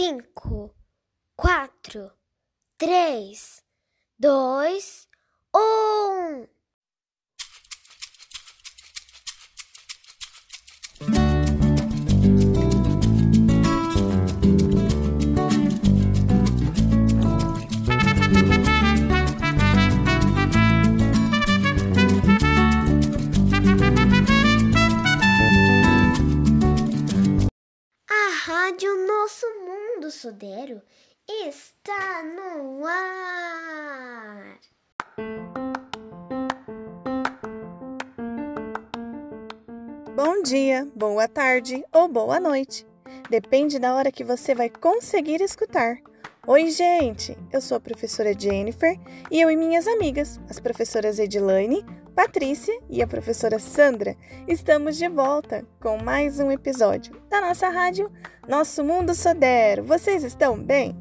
cinco, quatro, três, dois, um. A rádio Nosso Mundo Sudero está no ar. Bom dia, boa tarde ou boa noite. Depende da hora que você vai conseguir escutar. Oi, gente! Eu sou a professora Jennifer e eu e minhas amigas, as professoras Edilane, Patrícia e a professora Sandra, estamos de volta com mais um episódio da nossa rádio Nosso Mundo Sodero. Vocês estão bem?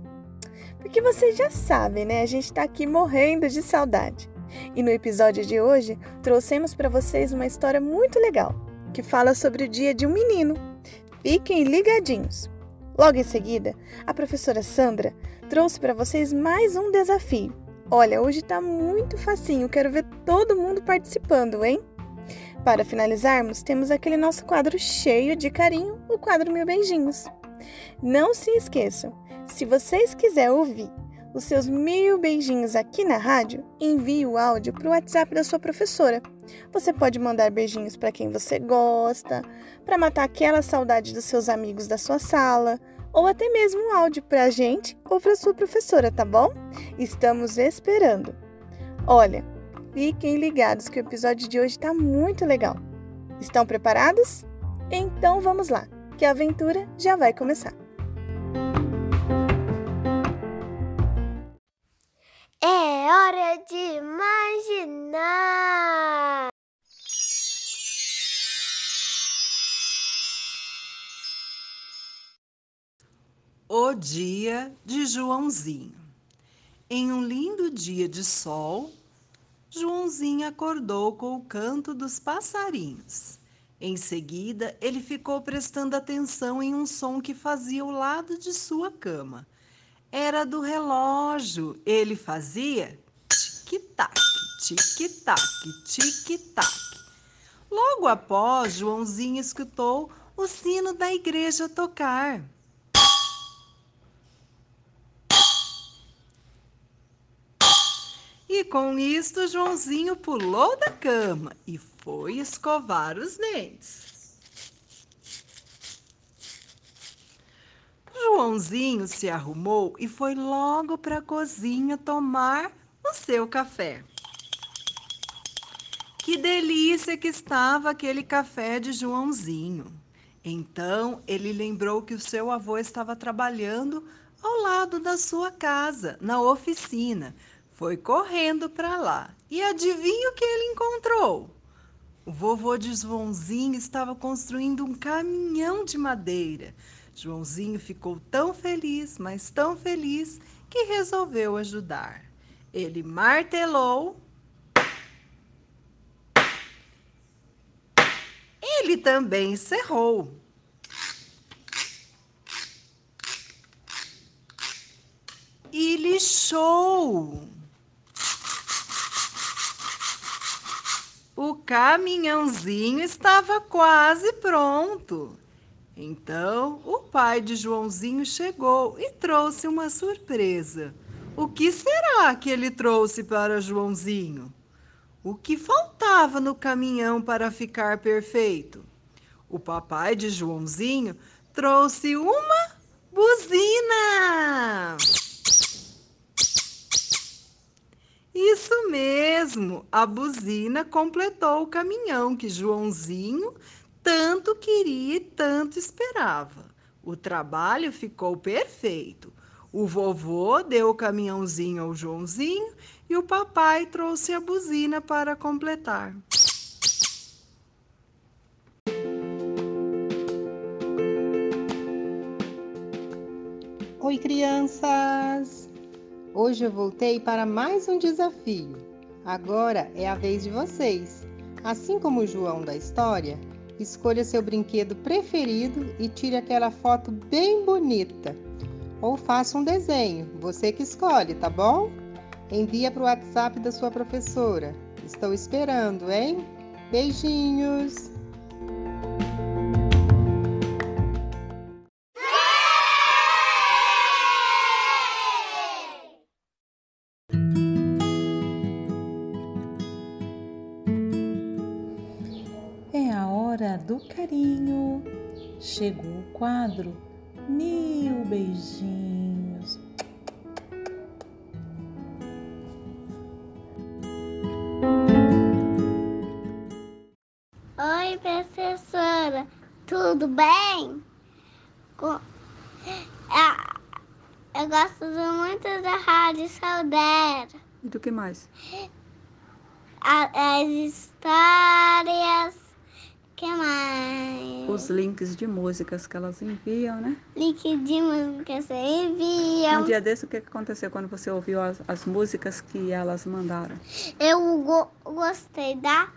Porque vocês já sabem, né? A gente está aqui morrendo de saudade. E no episódio de hoje trouxemos para vocês uma história muito legal que fala sobre o dia de um menino. Fiquem ligadinhos! Logo em seguida, a professora Sandra trouxe para vocês mais um desafio. Olha, hoje está muito facinho, quero ver todo mundo participando, hein? Para finalizarmos, temos aquele nosso quadro cheio de carinho, o quadro Mil Beijinhos. Não se esqueçam, se vocês quiserem ouvir os seus mil beijinhos aqui na rádio, envie o áudio para o WhatsApp da sua professora. Você pode mandar beijinhos para quem você gosta, para matar aquela saudade dos seus amigos da sua sala, ou até mesmo um áudio para a gente ou para sua professora, tá bom? Estamos esperando. Olha, fiquem ligados que o episódio de hoje está muito legal. Estão preparados? Então vamos lá, que a aventura já vai começar. É hora de imaginar. O dia de Joãozinho. Em um lindo dia de sol, Joãozinho acordou com o canto dos passarinhos. Em seguida, ele ficou prestando atenção em um som que fazia ao lado de sua cama. Era do relógio. Ele fazia tic-tac, tic-tac, tic-tac. Logo após, Joãozinho escutou o sino da igreja tocar. E com isto, Joãozinho pulou da cama e foi escovar os dentes. Joãozinho se arrumou e foi logo para a cozinha tomar o seu café. Que delícia que estava aquele café de Joãozinho. Então ele lembrou que o seu avô estava trabalhando ao lado da sua casa, na oficina. Foi correndo para lá e adivinha o que ele encontrou? O vovô de Joãozinho estava construindo um caminhão de madeira. Joãozinho ficou tão feliz, mas tão feliz, que resolveu ajudar. Ele martelou. Ele também cerrou. E lixou. O caminhãozinho estava quase pronto. Então, o pai de Joãozinho chegou e trouxe uma surpresa. O que será que ele trouxe para Joãozinho? O que faltava no caminhão para ficar perfeito? O papai de Joãozinho trouxe uma buzina! Isso mesmo, a buzina completou o caminhão que Joãozinho tanto queria e tanto esperava. O trabalho ficou perfeito. O vovô deu o caminhãozinho ao Joãozinho e o papai trouxe a buzina para completar. Oi, crianças! Hoje eu voltei para mais um desafio. Agora é a vez de vocês. Assim como o João da história, escolha seu brinquedo preferido e tire aquela foto bem bonita. ou faça um desenho, você que escolhe, tá bom? Envia para o WhatsApp da sua professora. Estou esperando, hein? Beijinhos! Do carinho. Chegou o quadro Mil Beijinhos. Oi, professora, tudo bem? Eu gosto muito da Rádio Saudera. E do que mais? As histórias. Que mais? Os links de músicas que elas enviam, né? Link de música você Um envia. dia desse, o que que aconteceu quando você ouviu as, as músicas que elas mandaram? Eu go- gostei da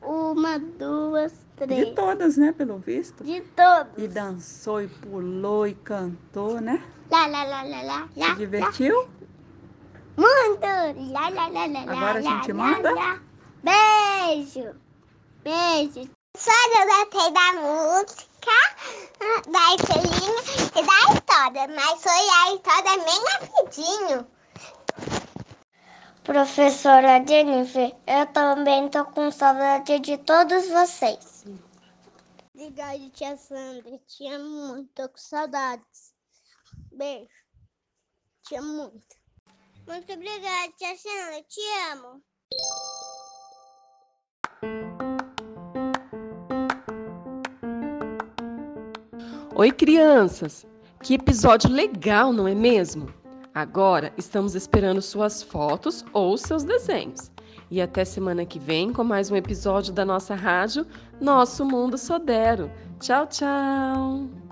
uma, duas, De três. todas, né? Pelo visto. De todos. E dançou, e pulou, e cantou, né? Lá, lá, lá, lá, lá, Se divertiu? Muito! Lá, lá, lá, lá, Agora a gente manda? Beijo! Beijo! Só eu gostei da música, da estrelinha e da história, mas foi a história bem rapidinho. Professora Jennifer, eu também tô com saudade de todos vocês. Obrigada, tia Sandra. Te amo muito, tô com saudades. Beijo. Te amo muito. Muito obrigada, tia Sandra. Te amo. Oi, crianças! Que episódio legal, não é mesmo? Agora estamos esperando suas fotos ou seus desenhos. E até semana que vem com mais um episódio da nossa rádio Nosso Mundo Sodero. Tchau, tchau!